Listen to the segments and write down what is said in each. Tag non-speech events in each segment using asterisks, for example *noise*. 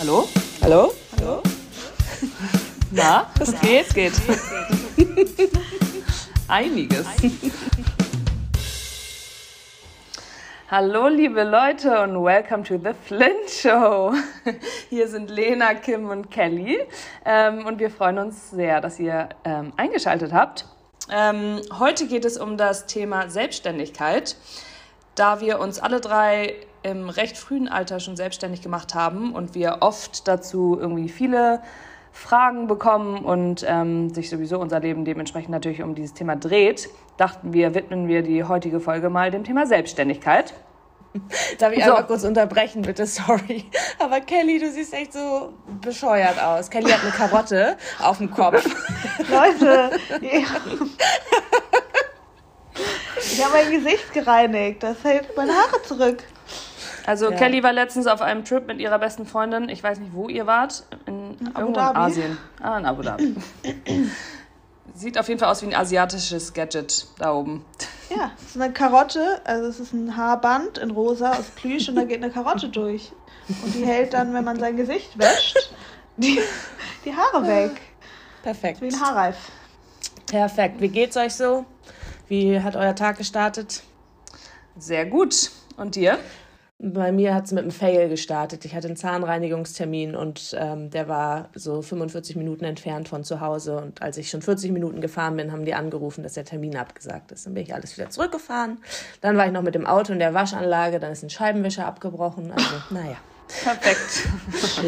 Hallo? Hallo? Hallo? *laughs* Na, es geht, geht. *laughs* Einiges. Hallo, liebe Leute und welcome to the Flint Show. Hier sind Lena, Kim und Kelly ähm, und wir freuen uns sehr, dass ihr ähm, eingeschaltet habt. Ähm, heute geht es um das Thema Selbstständigkeit. Da wir uns alle drei im recht frühen Alter schon selbstständig gemacht haben und wir oft dazu irgendwie viele Fragen bekommen und ähm, sich sowieso unser Leben dementsprechend natürlich um dieses Thema dreht, dachten wir, widmen wir die heutige Folge mal dem Thema Selbstständigkeit. *laughs* Darf ich so. einmal kurz unterbrechen, bitte? *laughs* Sorry. Aber Kelly, du siehst echt so bescheuert aus. Kelly hat eine Karotte auf dem Kopf. *laughs* Leute, ich habe mein Gesicht gereinigt. Das hält meine Haare zurück. Also ja. Kelly war letztens auf einem Trip mit ihrer besten Freundin. Ich weiß nicht, wo ihr wart. In, in irgendwo in Asien. Ah, in Abu Dhabi. Sieht auf jeden Fall aus wie ein asiatisches Gadget da oben. Ja, es ist eine Karotte, also es ist ein Haarband in rosa aus Plüsch und da geht eine Karotte durch. Und die hält dann, wenn man sein Gesicht wäscht, die, die Haare weg. Perfekt. Wie ein Haarreif. Perfekt. Wie geht's euch so? Wie hat euer Tag gestartet? Sehr gut. Und dir? Bei mir hat es mit einem Fail gestartet. Ich hatte einen Zahnreinigungstermin und ähm, der war so 45 Minuten entfernt von zu Hause. Und als ich schon 40 Minuten gefahren bin, haben die angerufen, dass der Termin abgesagt ist. Dann bin ich alles wieder zurückgefahren. Dann war ich noch mit dem Auto in der Waschanlage. Dann ist ein Scheibenwischer abgebrochen. Also, naja. Perfekt.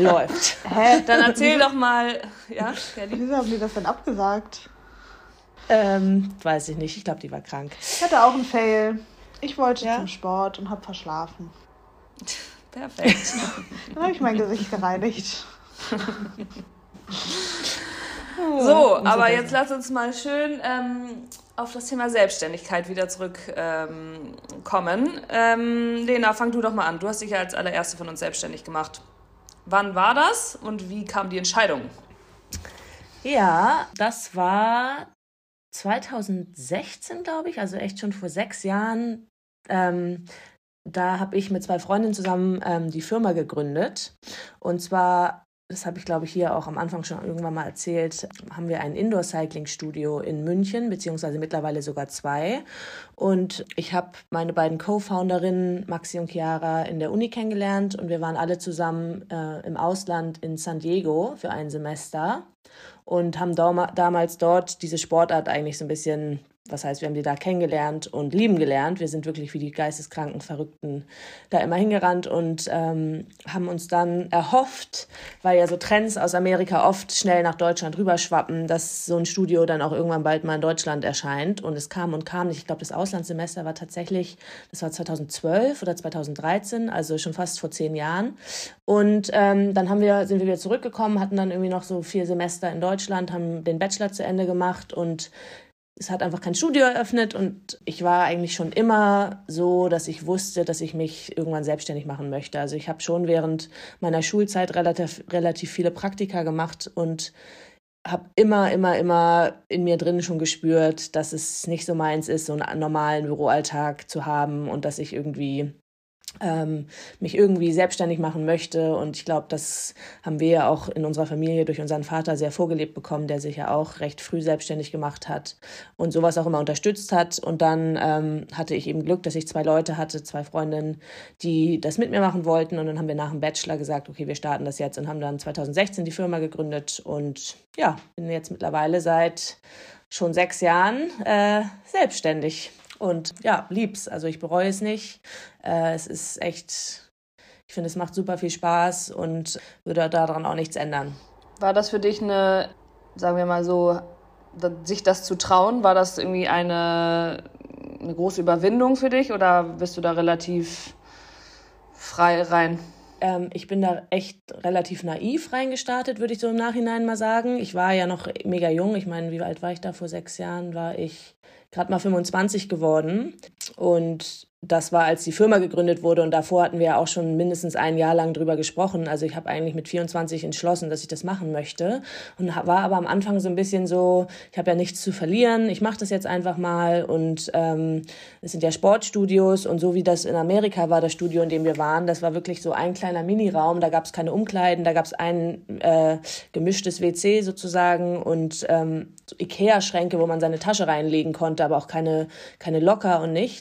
Läuft. Hä? Dann erzähl doch mal. Ja? *laughs* Wieso haben die das denn abgesagt? Ähm, weiß ich nicht. Ich glaube, die war krank. Ich hatte auch einen Fail. Ich wollte ja? zum Sport und habe verschlafen. Perfekt. *laughs* Dann habe ich mein Gesicht gereinigt. *laughs* so, aber jetzt lass uns mal schön ähm, auf das Thema Selbstständigkeit wieder zurückkommen. Ähm, ähm, Lena, fang du doch mal an. Du hast dich ja als allererste von uns selbstständig gemacht. Wann war das und wie kam die Entscheidung? Ja, das war 2016, glaube ich, also echt schon vor sechs Jahren. Ähm, da habe ich mit zwei Freundinnen zusammen ähm, die Firma gegründet. Und zwar, das habe ich glaube ich hier auch am Anfang schon irgendwann mal erzählt, haben wir ein Indoor-Cycling-Studio in München, beziehungsweise mittlerweile sogar zwei. Und ich habe meine beiden Co-Founderinnen, Maxi und Chiara, in der Uni kennengelernt und wir waren alle zusammen äh, im Ausland in San Diego für ein Semester und haben damals dort diese Sportart eigentlich so ein bisschen was heißt, wir haben die da kennengelernt und lieben gelernt. Wir sind wirklich wie die geisteskranken Verrückten da immer hingerannt und ähm, haben uns dann erhofft, weil ja so Trends aus Amerika oft schnell nach Deutschland rüberschwappen, dass so ein Studio dann auch irgendwann bald mal in Deutschland erscheint. Und es kam und kam nicht. Ich glaube, das Auslandssemester war tatsächlich, das war 2012 oder 2013, also schon fast vor zehn Jahren. Und ähm, dann haben wir, sind wir wieder zurückgekommen, hatten dann irgendwie noch so vier Semester in Deutschland, haben den Bachelor zu Ende gemacht und es hat einfach kein Studio eröffnet und ich war eigentlich schon immer so, dass ich wusste, dass ich mich irgendwann selbstständig machen möchte. Also ich habe schon während meiner Schulzeit relativ, relativ viele Praktika gemacht und habe immer, immer, immer in mir drin schon gespürt, dass es nicht so meins ist, so einen normalen Büroalltag zu haben und dass ich irgendwie ähm, mich irgendwie selbstständig machen möchte. Und ich glaube, das haben wir ja auch in unserer Familie durch unseren Vater sehr vorgelebt bekommen, der sich ja auch recht früh selbstständig gemacht hat und sowas auch immer unterstützt hat. Und dann ähm, hatte ich eben Glück, dass ich zwei Leute hatte, zwei Freundinnen, die das mit mir machen wollten. Und dann haben wir nach dem Bachelor gesagt, okay, wir starten das jetzt und haben dann 2016 die Firma gegründet. Und ja, bin jetzt mittlerweile seit schon sechs Jahren äh, selbstständig. Und ja, lieb's. Also ich bereue es nicht. Äh, es ist echt, ich finde, es macht super viel Spaß und würde daran auch nichts ändern. War das für dich eine, sagen wir mal so, sich das zu trauen, war das irgendwie eine, eine große Überwindung für dich oder bist du da relativ frei rein? Ähm, ich bin da echt relativ naiv reingestartet, würde ich so im Nachhinein mal sagen. Ich war ja noch mega jung. Ich meine, wie alt war ich da vor sechs Jahren? War ich gerade mal 25 geworden. Und das war, als die Firma gegründet wurde. Und davor hatten wir auch schon mindestens ein Jahr lang drüber gesprochen. Also ich habe eigentlich mit 24 entschlossen, dass ich das machen möchte. Und war aber am Anfang so ein bisschen so, ich habe ja nichts zu verlieren, ich mache das jetzt einfach mal. Und ähm, es sind ja Sportstudios. Und so wie das in Amerika war, das Studio, in dem wir waren, das war wirklich so ein kleiner Miniraum, da gab es keine Umkleiden, da gab es ein äh, gemischtes WC sozusagen. Und ähm, so Ikea-Schränke, wo man seine Tasche reinlegen konnte, aber auch keine, keine Locker und nichts.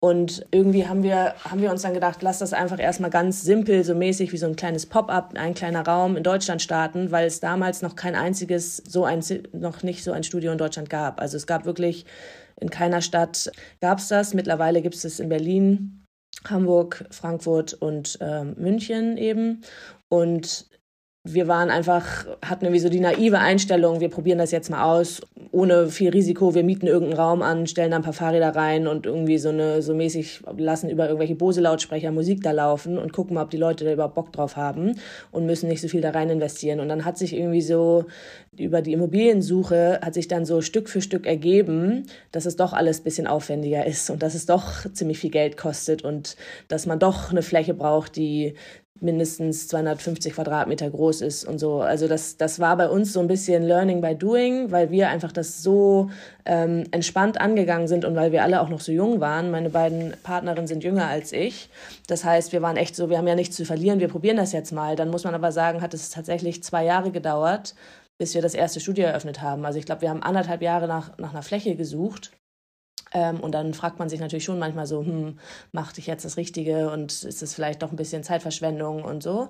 Und irgendwie haben wir, haben wir uns dann gedacht, lass das einfach erstmal ganz simpel, so mäßig wie so ein kleines Pop-up, ein kleiner Raum in Deutschland starten, weil es damals noch kein einziges, so ein, noch nicht so ein Studio in Deutschland gab. Also es gab wirklich in keiner Stadt gab es das. Mittlerweile gibt es es in Berlin, Hamburg, Frankfurt und äh, München eben. Und wir waren einfach, hatten irgendwie so die naive Einstellung, wir probieren das jetzt mal aus, ohne viel Risiko, wir mieten irgendeinen Raum an, stellen da ein paar Fahrräder rein und irgendwie so eine, so mäßig lassen über irgendwelche Bose-Lautsprecher Musik da laufen und gucken mal, ob die Leute da überhaupt Bock drauf haben und müssen nicht so viel da rein investieren. Und dann hat sich irgendwie so über die Immobiliensuche hat sich dann so Stück für Stück ergeben, dass es doch alles ein bisschen aufwendiger ist und dass es doch ziemlich viel Geld kostet und dass man doch eine Fläche braucht, die mindestens 250 Quadratmeter groß ist und so. Also das, das war bei uns so ein bisschen Learning by Doing, weil wir einfach das so ähm, entspannt angegangen sind und weil wir alle auch noch so jung waren. Meine beiden Partnerinnen sind jünger als ich. Das heißt, wir waren echt so, wir haben ja nichts zu verlieren, wir probieren das jetzt mal. Dann muss man aber sagen, hat es tatsächlich zwei Jahre gedauert, bis wir das erste Studio eröffnet haben. Also ich glaube, wir haben anderthalb Jahre nach, nach einer Fläche gesucht ähm, und dann fragt man sich natürlich schon manchmal so, hm, machte ich jetzt das Richtige und ist es vielleicht doch ein bisschen Zeitverschwendung und so.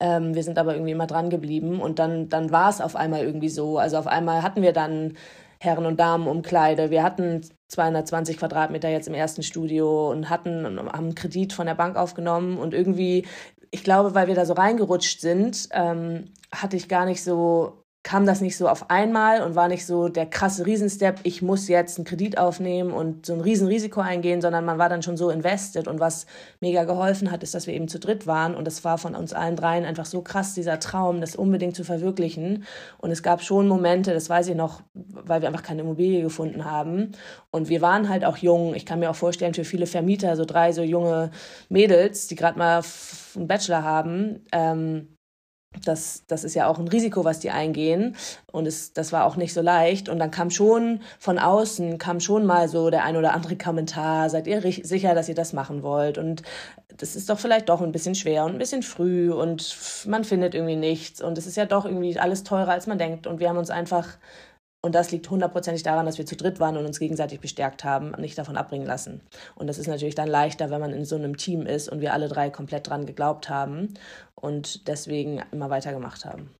Ähm, wir sind aber irgendwie immer dran geblieben und dann, dann war es auf einmal irgendwie so. Also auf einmal hatten wir dann Herren- und Damenumkleide. Wir hatten 220 Quadratmeter jetzt im ersten Studio und hatten, haben einen Kredit von der Bank aufgenommen und irgendwie, ich glaube, weil wir da so reingerutscht sind, ähm, hatte ich gar nicht so kam das nicht so auf einmal und war nicht so der krasse Riesenstep, ich muss jetzt einen Kredit aufnehmen und so ein Riesenrisiko eingehen, sondern man war dann schon so invested. Und was mega geholfen hat, ist, dass wir eben zu dritt waren. Und es war von uns allen dreien einfach so krass, dieser Traum, das unbedingt zu verwirklichen. Und es gab schon Momente, das weiß ich noch, weil wir einfach keine Immobilie gefunden haben. Und wir waren halt auch jung. Ich kann mir auch vorstellen, für viele Vermieter, so drei so junge Mädels, die gerade mal einen Bachelor haben, ähm, das, das ist ja auch ein Risiko, was die eingehen. Und es, das war auch nicht so leicht. Und dann kam schon von außen, kam schon mal so der ein oder andere Kommentar, seid ihr sicher, dass ihr das machen wollt? Und das ist doch vielleicht doch ein bisschen schwer und ein bisschen früh und man findet irgendwie nichts. Und es ist ja doch irgendwie alles teurer, als man denkt. Und wir haben uns einfach und das liegt hundertprozentig daran, dass wir zu dritt waren und uns gegenseitig bestärkt haben, nicht davon abbringen lassen. Und das ist natürlich dann leichter, wenn man in so einem Team ist und wir alle drei komplett dran geglaubt haben und deswegen immer weitergemacht haben.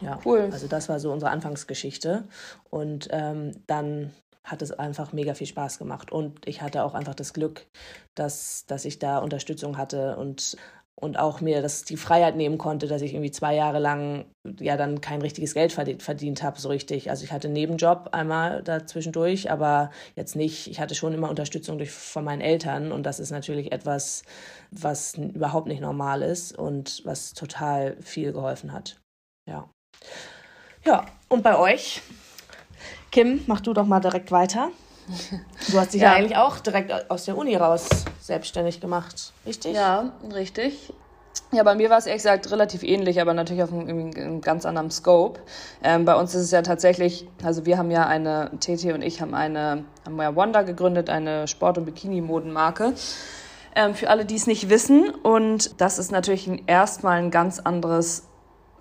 Ja, cool. Also das war so unsere Anfangsgeschichte. Und ähm, dann hat es einfach mega viel Spaß gemacht. Und ich hatte auch einfach das Glück, dass, dass ich da Unterstützung hatte und und auch mir das die Freiheit nehmen konnte, dass ich irgendwie zwei Jahre lang ja dann kein richtiges Geld verdient, verdient habe, so richtig. Also ich hatte einen Nebenjob einmal dazwischendurch, aber jetzt nicht. Ich hatte schon immer Unterstützung durch, von meinen Eltern und das ist natürlich etwas, was überhaupt nicht normal ist und was total viel geholfen hat. Ja. Ja, und bei euch? Kim, mach du doch mal direkt weiter. Du hast dich *laughs* ja. ja. eigentlich auch direkt aus der Uni raus selbstständig gemacht, richtig? Ja, richtig. Ja, bei mir war es ehrlich gesagt relativ ähnlich, aber natürlich auf einem, einem ganz anderen Scope. Ähm, bei uns ist es ja tatsächlich, also wir haben ja eine, TT und ich haben eine, haben ja Wanda gegründet, eine Sport- und Bikini-Modenmarke. Ähm, für alle, die es nicht wissen. Und das ist natürlich erstmal ein ganz anderes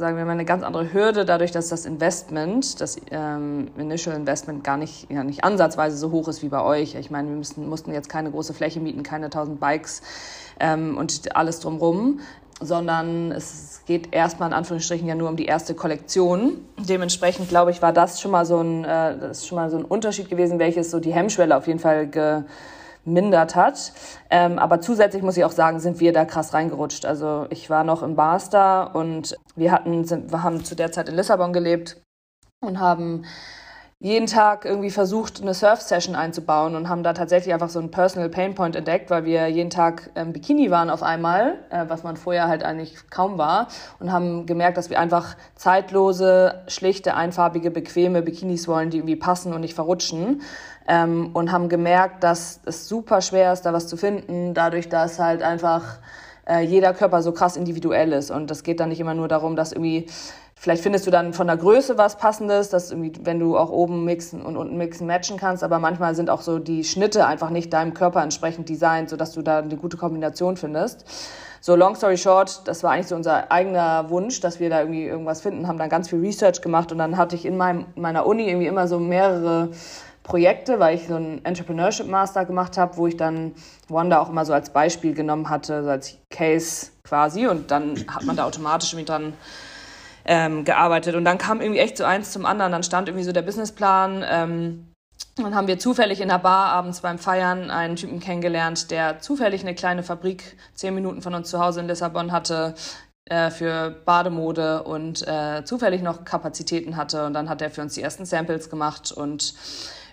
sagen wir mal, eine ganz andere Hürde, dadurch, dass das Investment, das ähm, Initial Investment gar nicht, ja, nicht ansatzweise so hoch ist wie bei euch. Ich meine, wir müssen, mussten jetzt keine große Fläche mieten, keine 1000 Bikes ähm, und alles drumherum, sondern es geht erstmal in Anführungsstrichen ja nur um die erste Kollektion. Dementsprechend, glaube ich, war das schon mal so ein, äh, das ist schon mal so ein Unterschied gewesen, welches so die Hemmschwelle auf jeden Fall ge mindert hat. Ähm, aber zusätzlich muss ich auch sagen, sind wir da krass reingerutscht. Also ich war noch im Barster und wir hatten, sind, wir haben zu der Zeit in Lissabon gelebt und haben jeden Tag irgendwie versucht, eine Surf-Session einzubauen und haben da tatsächlich einfach so einen Personal Painpoint entdeckt, weil wir jeden Tag ähm, Bikini waren auf einmal, äh, was man vorher halt eigentlich kaum war und haben gemerkt, dass wir einfach zeitlose, schlichte, einfarbige, bequeme Bikinis wollen, die irgendwie passen und nicht verrutschen. Ähm, und haben gemerkt, dass es super schwer ist, da was zu finden, dadurch, dass halt einfach äh, jeder Körper so krass individuell ist. Und das geht dann nicht immer nur darum, dass irgendwie Vielleicht findest du dann von der Größe was Passendes, dass irgendwie, wenn du auch oben mixen und unten mixen matchen kannst, aber manchmal sind auch so die Schnitte einfach nicht deinem Körper entsprechend designt, sodass du da eine gute Kombination findest. So, long story short, das war eigentlich so unser eigener Wunsch, dass wir da irgendwie irgendwas finden, haben dann ganz viel Research gemacht und dann hatte ich in meinem, meiner Uni irgendwie immer so mehrere Projekte, weil ich so einen Entrepreneurship Master gemacht habe, wo ich dann Wanda auch immer so als Beispiel genommen hatte, so als Case quasi und dann hat man da automatisch irgendwie dran ähm, gearbeitet. Und dann kam irgendwie echt so eins zum anderen. Dann stand irgendwie so der Businessplan. Ähm, dann haben wir zufällig in der Bar abends beim Feiern einen Typen kennengelernt, der zufällig eine kleine Fabrik zehn Minuten von uns zu Hause in Lissabon hatte äh, für Bademode und äh, zufällig noch Kapazitäten hatte. Und dann hat er für uns die ersten Samples gemacht und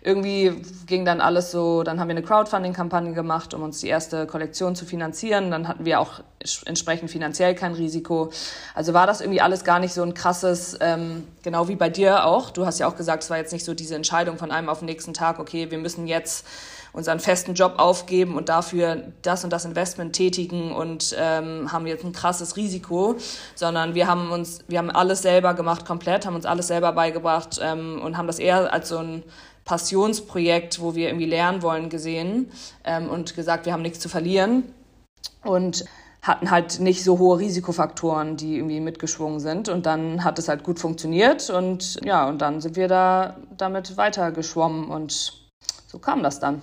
irgendwie ging dann alles so, dann haben wir eine Crowdfunding-Kampagne gemacht, um uns die erste Kollektion zu finanzieren. Dann hatten wir auch entsprechend finanziell kein Risiko. Also war das irgendwie alles gar nicht so ein krasses, ähm, genau wie bei dir auch. Du hast ja auch gesagt, es war jetzt nicht so diese Entscheidung von einem auf den nächsten Tag, okay, wir müssen jetzt unseren festen Job aufgeben und dafür das und das Investment tätigen und ähm, haben jetzt ein krasses Risiko, sondern wir haben uns, wir haben alles selber gemacht komplett, haben uns alles selber beigebracht ähm, und haben das eher als so ein Passionsprojekt, wo wir irgendwie lernen wollen, gesehen ähm, und gesagt, wir haben nichts zu verlieren und hatten halt nicht so hohe Risikofaktoren, die irgendwie mitgeschwungen sind. Und dann hat es halt gut funktioniert und ja, und dann sind wir da damit weitergeschwommen und so kam das dann.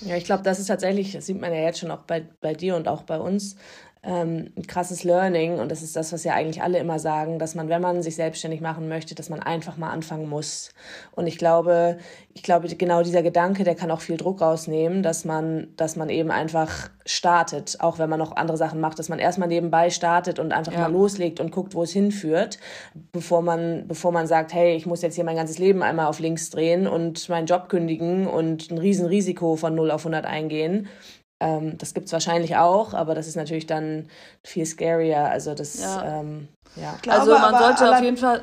Ja, ich glaube, das ist tatsächlich, das sieht man ja jetzt schon auch bei, bei dir und auch bei uns, ähm, ein krasses Learning und das ist das, was ja eigentlich alle immer sagen, dass man, wenn man sich selbstständig machen möchte, dass man einfach mal anfangen muss. Und ich glaube, ich glaube, genau dieser Gedanke, der kann auch viel Druck rausnehmen, dass man, dass man eben einfach startet, auch wenn man noch andere Sachen macht, dass man erstmal nebenbei startet und einfach ja. mal loslegt und guckt, wo es hinführt, bevor man, bevor man sagt, hey, ich muss jetzt hier mein ganzes Leben einmal auf links drehen und meinen Job kündigen und ein Riesenrisiko von 0 auf 100 eingehen. Ähm, das gibt es wahrscheinlich auch, aber das ist natürlich dann viel scarier. Also das, ja. Ähm, ja. also man sollte auf jeden Fall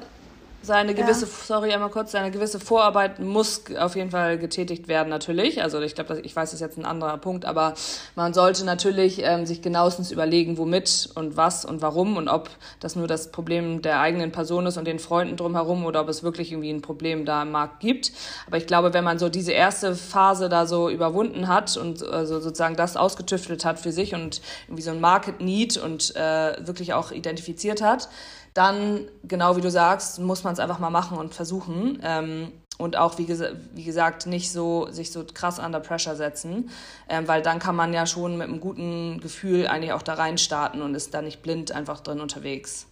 seine gewisse, ja. sorry, einmal kurz, seine gewisse Vorarbeit muss auf jeden Fall getätigt werden, natürlich. Also ich glaube, ich weiß, das ist jetzt ein anderer Punkt, aber man sollte natürlich ähm, sich genauestens überlegen, womit und was und warum und ob das nur das Problem der eigenen Person ist und den Freunden drumherum oder ob es wirklich irgendwie ein Problem da im Markt gibt. Aber ich glaube, wenn man so diese erste Phase da so überwunden hat und also sozusagen das ausgetüftelt hat für sich und irgendwie so ein Market Need und äh, wirklich auch identifiziert hat, dann, genau wie du sagst, muss man es einfach mal machen und versuchen. Ähm, und auch, wie, ges wie, gesagt, nicht so sich so krass under pressure setzen, ähm, weil dann kann man ja schon mit einem guten Gefühl eigentlich auch da rein starten und ist da nicht blind einfach drin unterwegs.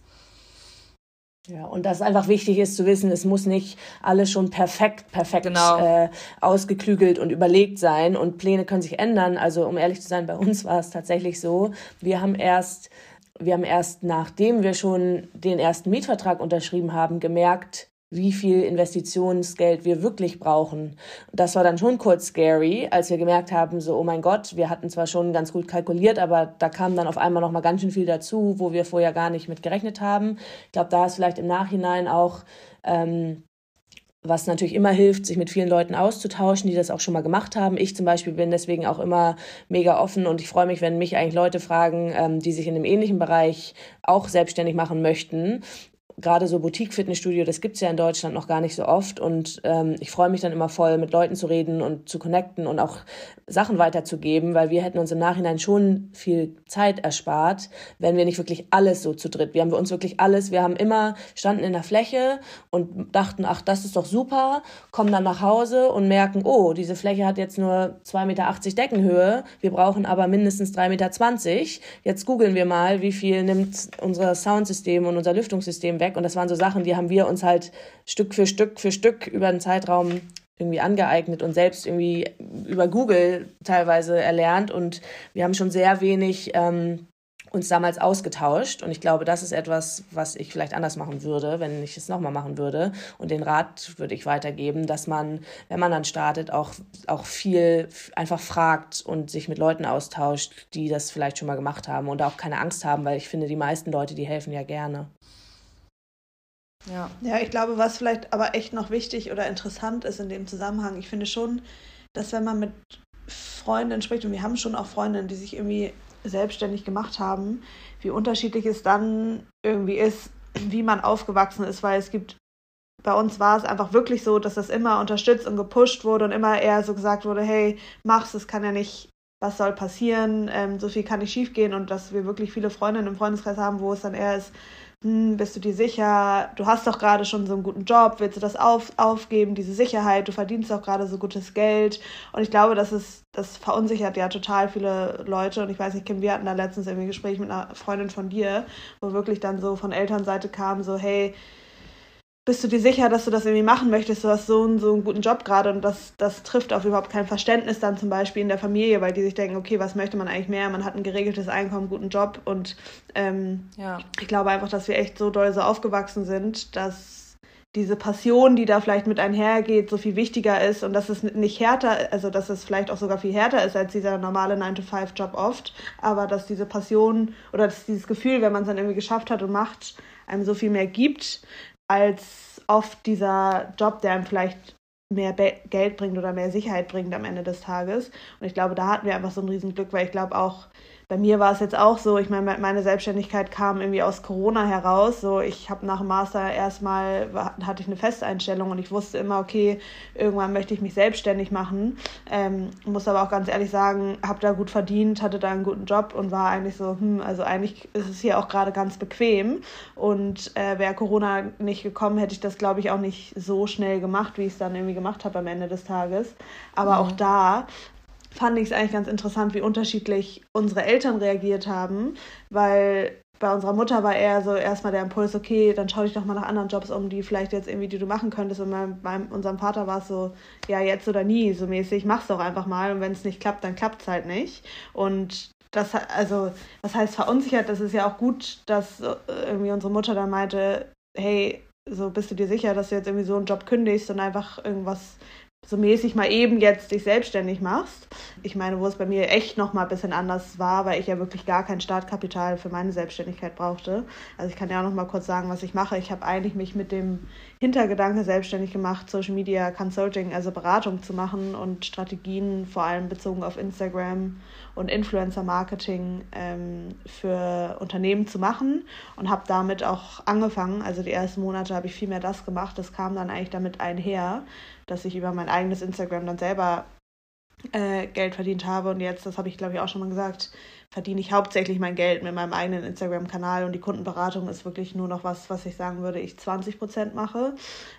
Ja, und das einfach wichtig ist zu wissen, es muss nicht alles schon perfekt, perfekt genau. äh, ausgeklügelt und überlegt sein und Pläne können sich ändern. Also um ehrlich zu sein, bei uns war es tatsächlich so, wir haben erst wir haben erst nachdem wir schon den ersten Mietvertrag unterschrieben haben, gemerkt, wie viel Investitionsgeld wir wirklich brauchen. Das war dann schon kurz scary, als wir gemerkt haben, so, oh mein Gott, wir hatten zwar schon ganz gut kalkuliert, aber da kam dann auf einmal noch mal ganz schön viel dazu, wo wir vorher gar nicht mit gerechnet haben. Ich glaube, da ist vielleicht im Nachhinein auch ähm, was natürlich immer hilft, sich mit vielen Leuten auszutauschen, die das auch schon mal gemacht haben. Ich zum Beispiel bin deswegen auch immer mega offen und ich freue mich, wenn mich eigentlich Leute fragen, ähm, die sich in einem ähnlichen Bereich auch selbstständig machen möchten gerade so Boutique-Fitnessstudio, das gibt's ja in Deutschland noch gar nicht so oft. Und ähm, ich freue mich dann immer voll, mit Leuten zu reden und zu connecten und auch Sachen weiterzugeben, weil wir hätten uns im Nachhinein schon viel Zeit erspart, wenn wir nicht wirklich alles so zu dritt. Wir haben uns wirklich alles. Wir haben immer standen in der Fläche und dachten, ach, das ist doch super, kommen dann nach Hause und merken, oh, diese Fläche hat jetzt nur 2,80 Meter Deckenhöhe. Wir brauchen aber mindestens 3,20 Meter. Jetzt googeln wir mal, wie viel nimmt unser Soundsystem und unser Lüftungssystem weg. Und das waren so Sachen, die haben wir uns halt Stück für Stück für Stück über den Zeitraum irgendwie angeeignet und selbst irgendwie über Google teilweise erlernt. Und wir haben schon sehr wenig ähm, uns damals ausgetauscht. Und ich glaube, das ist etwas, was ich vielleicht anders machen würde, wenn ich es nochmal machen würde. Und den Rat würde ich weitergeben, dass man, wenn man dann startet, auch, auch viel einfach fragt und sich mit Leuten austauscht, die das vielleicht schon mal gemacht haben und auch keine Angst haben, weil ich finde, die meisten Leute, die helfen ja gerne. Ja. ja, ich glaube, was vielleicht aber echt noch wichtig oder interessant ist in dem Zusammenhang, ich finde schon, dass wenn man mit Freundinnen spricht, und wir haben schon auch Freundinnen, die sich irgendwie selbstständig gemacht haben, wie unterschiedlich es dann irgendwie ist, wie man aufgewachsen ist, weil es gibt, bei uns war es einfach wirklich so, dass das immer unterstützt und gepusht wurde und immer eher so gesagt wurde, hey, mach's, es kann ja nicht, was soll passieren, ähm, so viel kann nicht schiefgehen und dass wir wirklich viele Freundinnen im Freundeskreis haben, wo es dann eher ist, hm, bist du dir sicher, du hast doch gerade schon so einen guten Job, willst du das auf, aufgeben, diese Sicherheit, du verdienst doch gerade so gutes Geld. Und ich glaube, das ist, das verunsichert ja total viele Leute. Und ich weiß nicht, Kim, wir hatten da letztens irgendwie ein Gespräch mit einer Freundin von dir, wo wirklich dann so von Elternseite kam, so, hey, bist du dir sicher, dass du das irgendwie machen möchtest? Du hast so einen, so einen guten Job gerade und das, das trifft auf überhaupt kein Verständnis dann zum Beispiel in der Familie, weil die sich denken, okay, was möchte man eigentlich mehr? Man hat ein geregeltes Einkommen, guten Job und ähm, ja. ich glaube einfach, dass wir echt so doll so aufgewachsen sind, dass diese Passion, die da vielleicht mit einhergeht, so viel wichtiger ist und dass es nicht härter, also dass es vielleicht auch sogar viel härter ist als dieser normale 9-to-5-Job oft, aber dass diese Passion oder dass dieses Gefühl, wenn man es dann irgendwie geschafft hat und macht, einem so viel mehr gibt, als oft dieser Job, der einem vielleicht mehr Be Geld bringt oder mehr Sicherheit bringt am Ende des Tages. Und ich glaube, da hatten wir einfach so ein Riesenglück, weil ich glaube auch, bei mir war es jetzt auch so, ich meine, meine Selbstständigkeit kam irgendwie aus Corona heraus. So, ich habe nach dem Master erstmal hatte ich eine Festeinstellung und ich wusste immer, okay, irgendwann möchte ich mich selbstständig machen. Ähm, muss aber auch ganz ehrlich sagen, habe da gut verdient, hatte da einen guten Job und war eigentlich so, hm, also eigentlich ist es hier auch gerade ganz bequem. Und äh, wäre Corona nicht gekommen, hätte ich das, glaube ich, auch nicht so schnell gemacht, wie ich es dann irgendwie gemacht habe am Ende des Tages. Aber mhm. auch da fand ich es eigentlich ganz interessant, wie unterschiedlich unsere Eltern reagiert haben, weil bei unserer Mutter war eher so erstmal der Impuls, okay, dann schau dich doch mal nach anderen Jobs um, die vielleicht jetzt irgendwie, die du machen könntest. Und bei, bei unserem Vater war es so, ja, jetzt oder nie, so mäßig, mach's doch einfach mal und wenn es nicht klappt, dann klappt es halt nicht. Und das, also, das heißt verunsichert, das ist ja auch gut, dass äh, irgendwie unsere Mutter dann meinte, hey, so bist du dir sicher, dass du jetzt irgendwie so einen Job kündigst und einfach irgendwas so mäßig mal eben jetzt dich selbstständig machst. Ich meine, wo es bei mir echt noch mal ein bisschen anders war, weil ich ja wirklich gar kein Startkapital für meine Selbstständigkeit brauchte. Also ich kann ja auch noch mal kurz sagen, was ich mache. Ich habe eigentlich mich mit dem Hintergedanke selbstständig gemacht, Social Media Consulting, also Beratung zu machen und Strategien vor allem bezogen auf Instagram und Influencer Marketing ähm, für Unternehmen zu machen und habe damit auch angefangen. Also die ersten Monate habe ich viel mehr das gemacht. Das kam dann eigentlich damit einher, dass ich über mein eigenes Instagram dann selber äh, Geld verdient habe. Und jetzt, das habe ich glaube ich auch schon mal gesagt, verdiene ich hauptsächlich mein Geld mit meinem eigenen Instagram-Kanal und die Kundenberatung ist wirklich nur noch was, was ich sagen würde, ich 20 Prozent mache.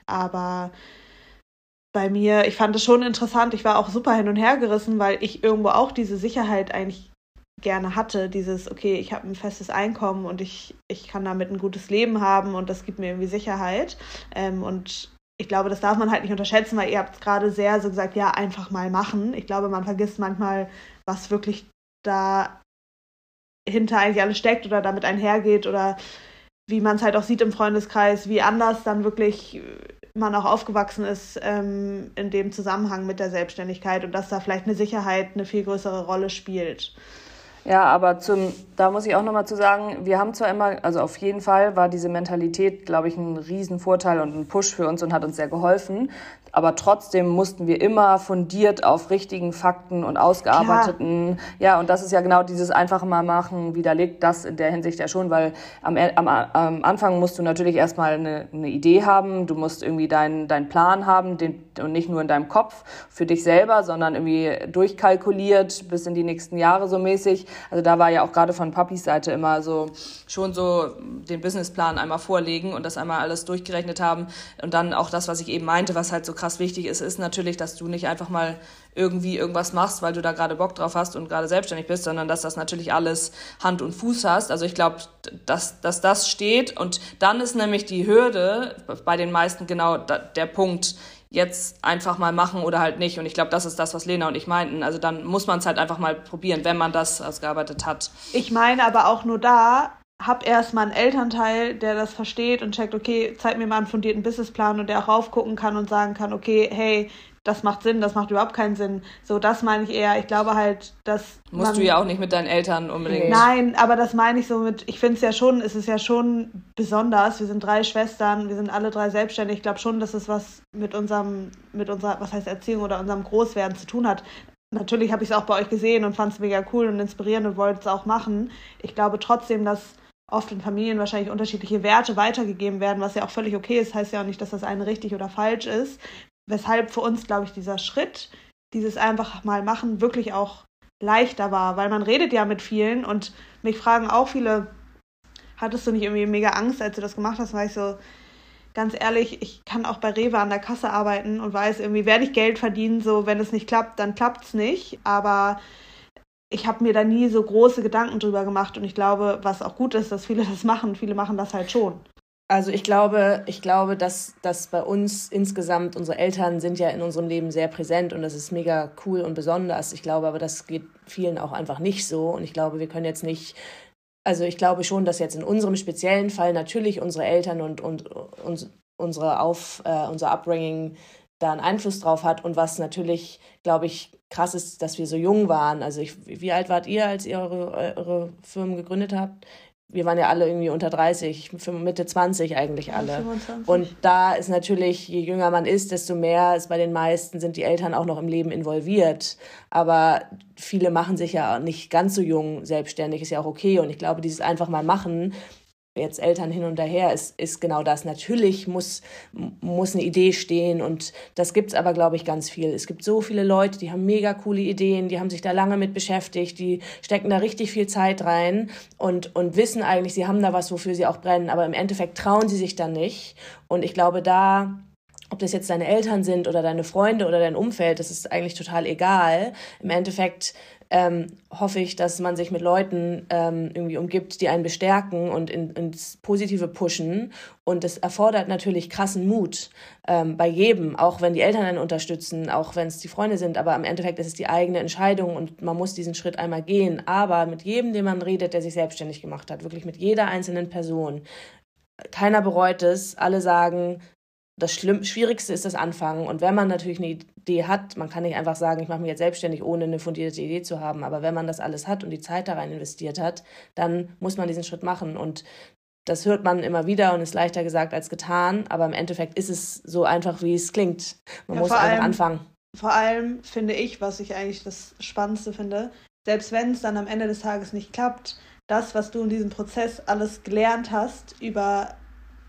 Aber bei mir, ich fand es schon interessant, ich war auch super hin und her gerissen, weil ich irgendwo auch diese Sicherheit eigentlich gerne hatte, dieses, okay, ich habe ein festes Einkommen und ich, ich kann damit ein gutes Leben haben und das gibt mir irgendwie Sicherheit. Ähm, und ich glaube, das darf man halt nicht unterschätzen, weil ihr habt gerade sehr so gesagt, ja, einfach mal machen. Ich glaube, man vergisst manchmal, was wirklich da hinter eigentlich alles steckt oder damit einhergeht oder wie man es halt auch sieht im Freundeskreis, wie anders dann wirklich man auch aufgewachsen ist ähm, in dem Zusammenhang mit der Selbstständigkeit und dass da vielleicht eine Sicherheit eine viel größere Rolle spielt. Ja, aber zum, da muss ich auch nochmal zu sagen, wir haben zwar immer, also auf jeden Fall war diese Mentalität, glaube ich, ein Riesenvorteil und ein Push für uns und hat uns sehr geholfen aber trotzdem mussten wir immer fundiert auf richtigen Fakten und ausgearbeiteten, Klar. ja, und das ist ja genau dieses einfache Mal machen, widerlegt das in der Hinsicht ja schon, weil am, am, am Anfang musst du natürlich erstmal eine, eine Idee haben, du musst irgendwie deinen deinen Plan haben den, und nicht nur in deinem Kopf für dich selber, sondern irgendwie durchkalkuliert bis in die nächsten Jahre so mäßig. Also da war ja auch gerade von Papis Seite immer so schon so den Businessplan einmal vorlegen und das einmal alles durchgerechnet haben und dann auch das, was ich eben meinte, was halt so krass wichtig ist, ist natürlich, dass du nicht einfach mal irgendwie irgendwas machst, weil du da gerade Bock drauf hast und gerade selbstständig bist, sondern dass das natürlich alles Hand und Fuß hast. Also ich glaube, dass, dass das steht und dann ist nämlich die Hürde bei den meisten genau der Punkt, jetzt einfach mal machen oder halt nicht. Und ich glaube, das ist das, was Lena und ich meinten. Also dann muss man es halt einfach mal probieren, wenn man das ausgearbeitet hat. Ich meine aber auch nur da, hab erstmal einen Elternteil, der das versteht und checkt, okay, zeig mir mal einen fundierten Businessplan und der auch raufgucken kann und sagen kann, okay, hey, das macht Sinn, das macht überhaupt keinen Sinn. So, das meine ich eher. Ich glaube halt, dass. Musst man, du ja auch nicht mit deinen Eltern unbedingt. Nein, aber das meine ich so mit, ich finde es ja schon, es ist ja schon besonders. Wir sind drei Schwestern, wir sind alle drei selbstständig. Ich glaube schon, dass es was mit unserem, mit unserer, was heißt Erziehung oder unserem Großwerden zu tun hat. Natürlich habe ich es auch bei euch gesehen und fand es mega cool und inspirierend und wollte es auch machen. Ich glaube trotzdem, dass oft in Familien wahrscheinlich unterschiedliche Werte weitergegeben werden, was ja auch völlig okay ist. Heißt ja auch nicht, dass das eine richtig oder falsch ist weshalb für uns, glaube ich, dieser Schritt, dieses einfach mal machen, wirklich auch leichter war, weil man redet ja mit vielen und mich fragen auch viele, hattest du nicht irgendwie mega Angst, als du das gemacht hast? Weil ich so, ganz ehrlich, ich kann auch bei Rewe an der Kasse arbeiten und weiß, irgendwie werde ich Geld verdienen, so wenn es nicht klappt, dann klappt es nicht. Aber ich habe mir da nie so große Gedanken drüber gemacht und ich glaube, was auch gut ist, dass viele *laughs* das machen. Viele machen das halt schon. Also ich glaube, ich glaube, dass, dass bei uns insgesamt unsere Eltern sind ja in unserem Leben sehr präsent und das ist mega cool und besonders. Ich glaube aber, das geht vielen auch einfach nicht so und ich glaube, wir können jetzt nicht also ich glaube schon, dass jetzt in unserem speziellen Fall natürlich unsere Eltern und, und, und unsere Auf, äh, unser Upbringing da einen Einfluss drauf hat und was natürlich, glaube ich, krass ist, dass wir so jung waren. Also ich, wie alt wart ihr, als ihr eure, eure Firmen gegründet habt? wir waren ja alle irgendwie unter 30, Mitte 20 eigentlich alle. 25. Und da ist natürlich, je jünger man ist, desto mehr ist bei den meisten, sind die Eltern auch noch im Leben involviert. Aber viele machen sich ja nicht ganz so jung selbstständig, ist ja auch okay. Und ich glaube, dieses einfach mal machen, jetzt Eltern hin und her, ist, ist genau das. Natürlich muss, muss eine Idee stehen und das gibt's aber, glaube ich, ganz viel. Es gibt so viele Leute, die haben mega coole Ideen, die haben sich da lange mit beschäftigt, die stecken da richtig viel Zeit rein und, und wissen eigentlich, sie haben da was, wofür sie auch brennen, aber im Endeffekt trauen sie sich dann nicht. Und ich glaube, da ob das jetzt deine Eltern sind oder deine Freunde oder dein Umfeld, das ist eigentlich total egal. Im Endeffekt ähm, hoffe ich, dass man sich mit Leuten ähm, irgendwie umgibt, die einen bestärken und in, ins Positive pushen. Und das erfordert natürlich krassen Mut ähm, bei jedem, auch wenn die Eltern einen unterstützen, auch wenn es die Freunde sind. Aber im Endeffekt ist es die eigene Entscheidung und man muss diesen Schritt einmal gehen. Aber mit jedem, dem man redet, der sich selbstständig gemacht hat, wirklich mit jeder einzelnen Person, keiner bereut es. Alle sagen, das Schlimm Schwierigste ist das Anfangen. Und wenn man natürlich eine Idee hat, man kann nicht einfach sagen, ich mache mich jetzt selbstständig, ohne eine fundierte Idee zu haben. Aber wenn man das alles hat und die Zeit da rein investiert hat, dann muss man diesen Schritt machen. Und das hört man immer wieder und ist leichter gesagt als getan. Aber im Endeffekt ist es so einfach, wie es klingt. Man ja, muss einfach allem, anfangen. Vor allem finde ich, was ich eigentlich das Spannendste finde, selbst wenn es dann am Ende des Tages nicht klappt, das, was du in diesem Prozess alles gelernt hast über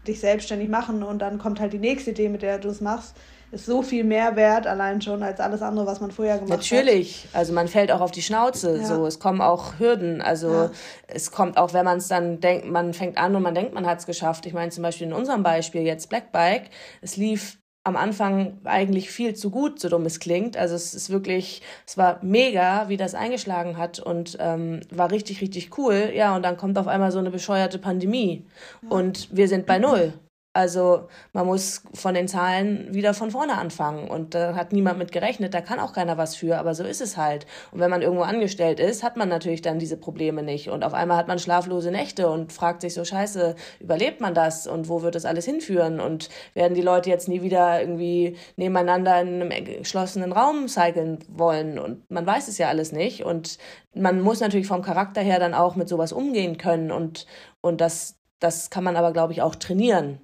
dich selbstständig machen und dann kommt halt die nächste Idee, mit der du es machst, ist so viel mehr wert allein schon als alles andere, was man vorher gemacht Natürlich. hat. Natürlich, also man fällt auch auf die Schnauze, ja. so es kommen auch Hürden, also ja. es kommt auch, wenn man es dann denkt, man fängt an und man denkt, man hat es geschafft. Ich meine zum Beispiel in unserem Beispiel jetzt Black Bike, es lief am Anfang eigentlich viel zu gut, so dumm es klingt. Also es ist wirklich, es war mega, wie das eingeschlagen hat und ähm, war richtig, richtig cool. Ja, und dann kommt auf einmal so eine bescheuerte Pandemie und wir sind bei Null. Also man muss von den Zahlen wieder von vorne anfangen. Und da hat niemand mit gerechnet, da kann auch keiner was für, aber so ist es halt. Und wenn man irgendwo angestellt ist, hat man natürlich dann diese Probleme nicht. Und auf einmal hat man schlaflose Nächte und fragt sich so scheiße, überlebt man das? Und wo wird das alles hinführen? Und werden die Leute jetzt nie wieder irgendwie nebeneinander in einem geschlossenen Raum cyclen wollen? Und man weiß es ja alles nicht. Und man muss natürlich vom Charakter her dann auch mit sowas umgehen können. Und und das das kann man aber, glaube ich, auch trainieren.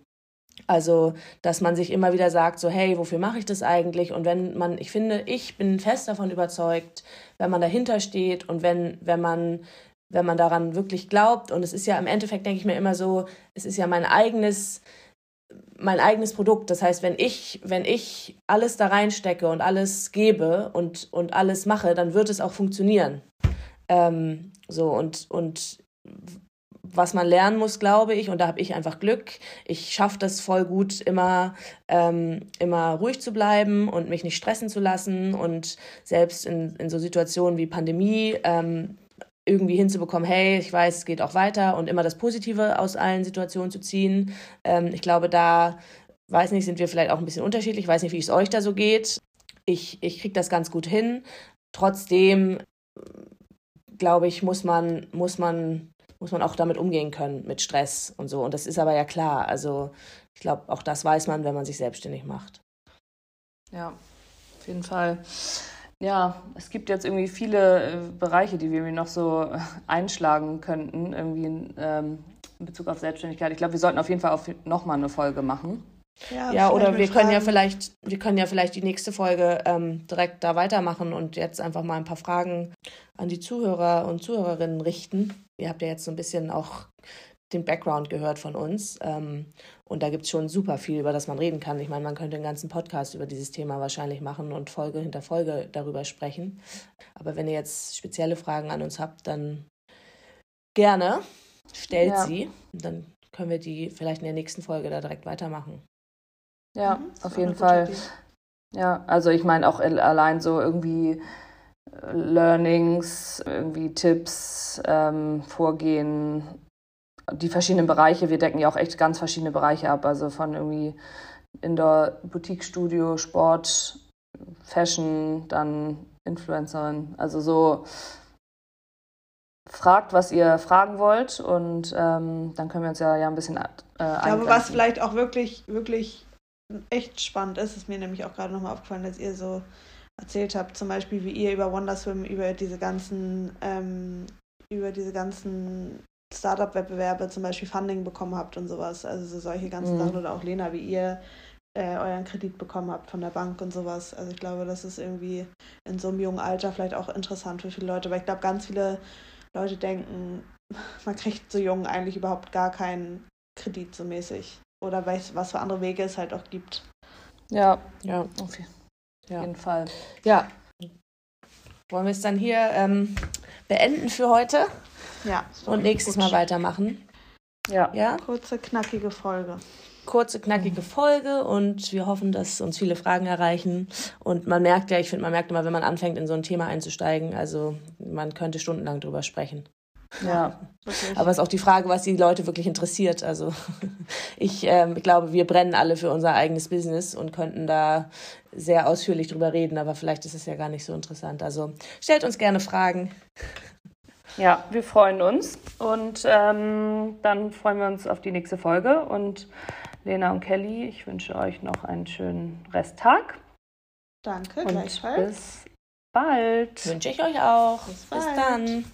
Also, dass man sich immer wieder sagt, so, hey, wofür mache ich das eigentlich? Und wenn man, ich finde, ich bin fest davon überzeugt, wenn man dahinter steht und wenn, wenn man, wenn man daran wirklich glaubt, und es ist ja im Endeffekt, denke ich mir immer so, es ist ja mein eigenes, mein eigenes Produkt. Das heißt, wenn ich, wenn ich alles da reinstecke und alles gebe und, und alles mache, dann wird es auch funktionieren. Ähm, so, und, und was man lernen muss, glaube ich. Und da habe ich einfach Glück. Ich schaffe das voll gut, immer, ähm, immer ruhig zu bleiben und mich nicht stressen zu lassen. Und selbst in, in so Situationen wie Pandemie ähm, irgendwie hinzubekommen, hey, ich weiß, es geht auch weiter und immer das Positive aus allen Situationen zu ziehen. Ähm, ich glaube, da weiß nicht, sind wir vielleicht auch ein bisschen unterschiedlich, weiß nicht, wie es euch da so geht. Ich, ich kriege das ganz gut hin. Trotzdem, glaube ich, muss man, muss man, muss man auch damit umgehen können, mit Stress und so. Und das ist aber ja klar. Also ich glaube, auch das weiß man, wenn man sich selbstständig macht. Ja, auf jeden Fall. Ja, es gibt jetzt irgendwie viele äh, Bereiche, die wir noch so äh, einschlagen könnten, irgendwie in, ähm, in Bezug auf Selbstständigkeit. Ich glaube, wir sollten auf jeden Fall auch nochmal eine Folge machen. Ja, ja oder wir können ja vielleicht, wir können ja vielleicht die nächste Folge ähm, direkt da weitermachen und jetzt einfach mal ein paar Fragen an die Zuhörer und Zuhörerinnen richten. Ihr habt ja jetzt so ein bisschen auch den Background gehört von uns. Ähm, und da gibt es schon super viel, über das man reden kann. Ich meine, man könnte einen ganzen Podcast über dieses Thema wahrscheinlich machen und Folge hinter Folge darüber sprechen. Aber wenn ihr jetzt spezielle Fragen an uns habt, dann gerne stellt ja. sie. Dann können wir die vielleicht in der nächsten Folge da direkt weitermachen. Ja, mhm, auf jeden Fall. Ja, also ich meine auch allein so irgendwie äh, Learnings, irgendwie Tipps, ähm, Vorgehen, die verschiedenen Bereiche. Wir decken ja auch echt ganz verschiedene Bereiche ab, also von irgendwie Indoor, Boutique, Studio, Sport, Fashion, dann Influencerin. Also so fragt, was ihr fragen wollt und ähm, dann können wir uns ja, ja ein bisschen äh, Ich glaube, was vielleicht auch wirklich, wirklich echt spannend ist, ist mir nämlich auch gerade nochmal aufgefallen, dass ihr so erzählt habt, zum Beispiel wie ihr über Wonderswim, über diese ganzen, ähm, über diese ganzen Startup-Wettbewerbe zum Beispiel Funding bekommen habt und sowas. Also so solche ganzen mhm. Sachen oder auch Lena, wie ihr äh, euren Kredit bekommen habt von der Bank und sowas. Also ich glaube, das ist irgendwie in so einem jungen Alter vielleicht auch interessant für viele Leute, weil ich glaube, ganz viele Leute denken, *laughs* man kriegt so jung eigentlich überhaupt gar keinen Kredit so mäßig oder weiß, was für andere Wege es halt auch gibt. Ja, ja, auf jeden Fall. Ja. Wollen wir es dann hier ähm, beenden für heute? Ja. Und nächstes gut. Mal weitermachen. Ja. ja. Kurze, knackige Folge. Kurze, knackige Folge und wir hoffen, dass uns viele Fragen erreichen. Und man merkt ja, ich finde, man merkt immer, wenn man anfängt, in so ein Thema einzusteigen, also man könnte stundenlang drüber sprechen. Ja, *laughs* wirklich. Aber es ist auch die Frage, was die Leute wirklich interessiert. Also *laughs* ich ähm, glaube, wir brennen alle für unser eigenes Business und könnten da sehr ausführlich drüber reden, aber vielleicht ist es ja gar nicht so interessant. Also stellt uns gerne Fragen. Ja, wir freuen uns und ähm, dann freuen wir uns auf die nächste Folge. Und Lena und Kelly, ich wünsche euch noch einen schönen Resttag. Danke, und gleichfalls. Bis bald. Wünsche ich euch auch. Bis, bis dann.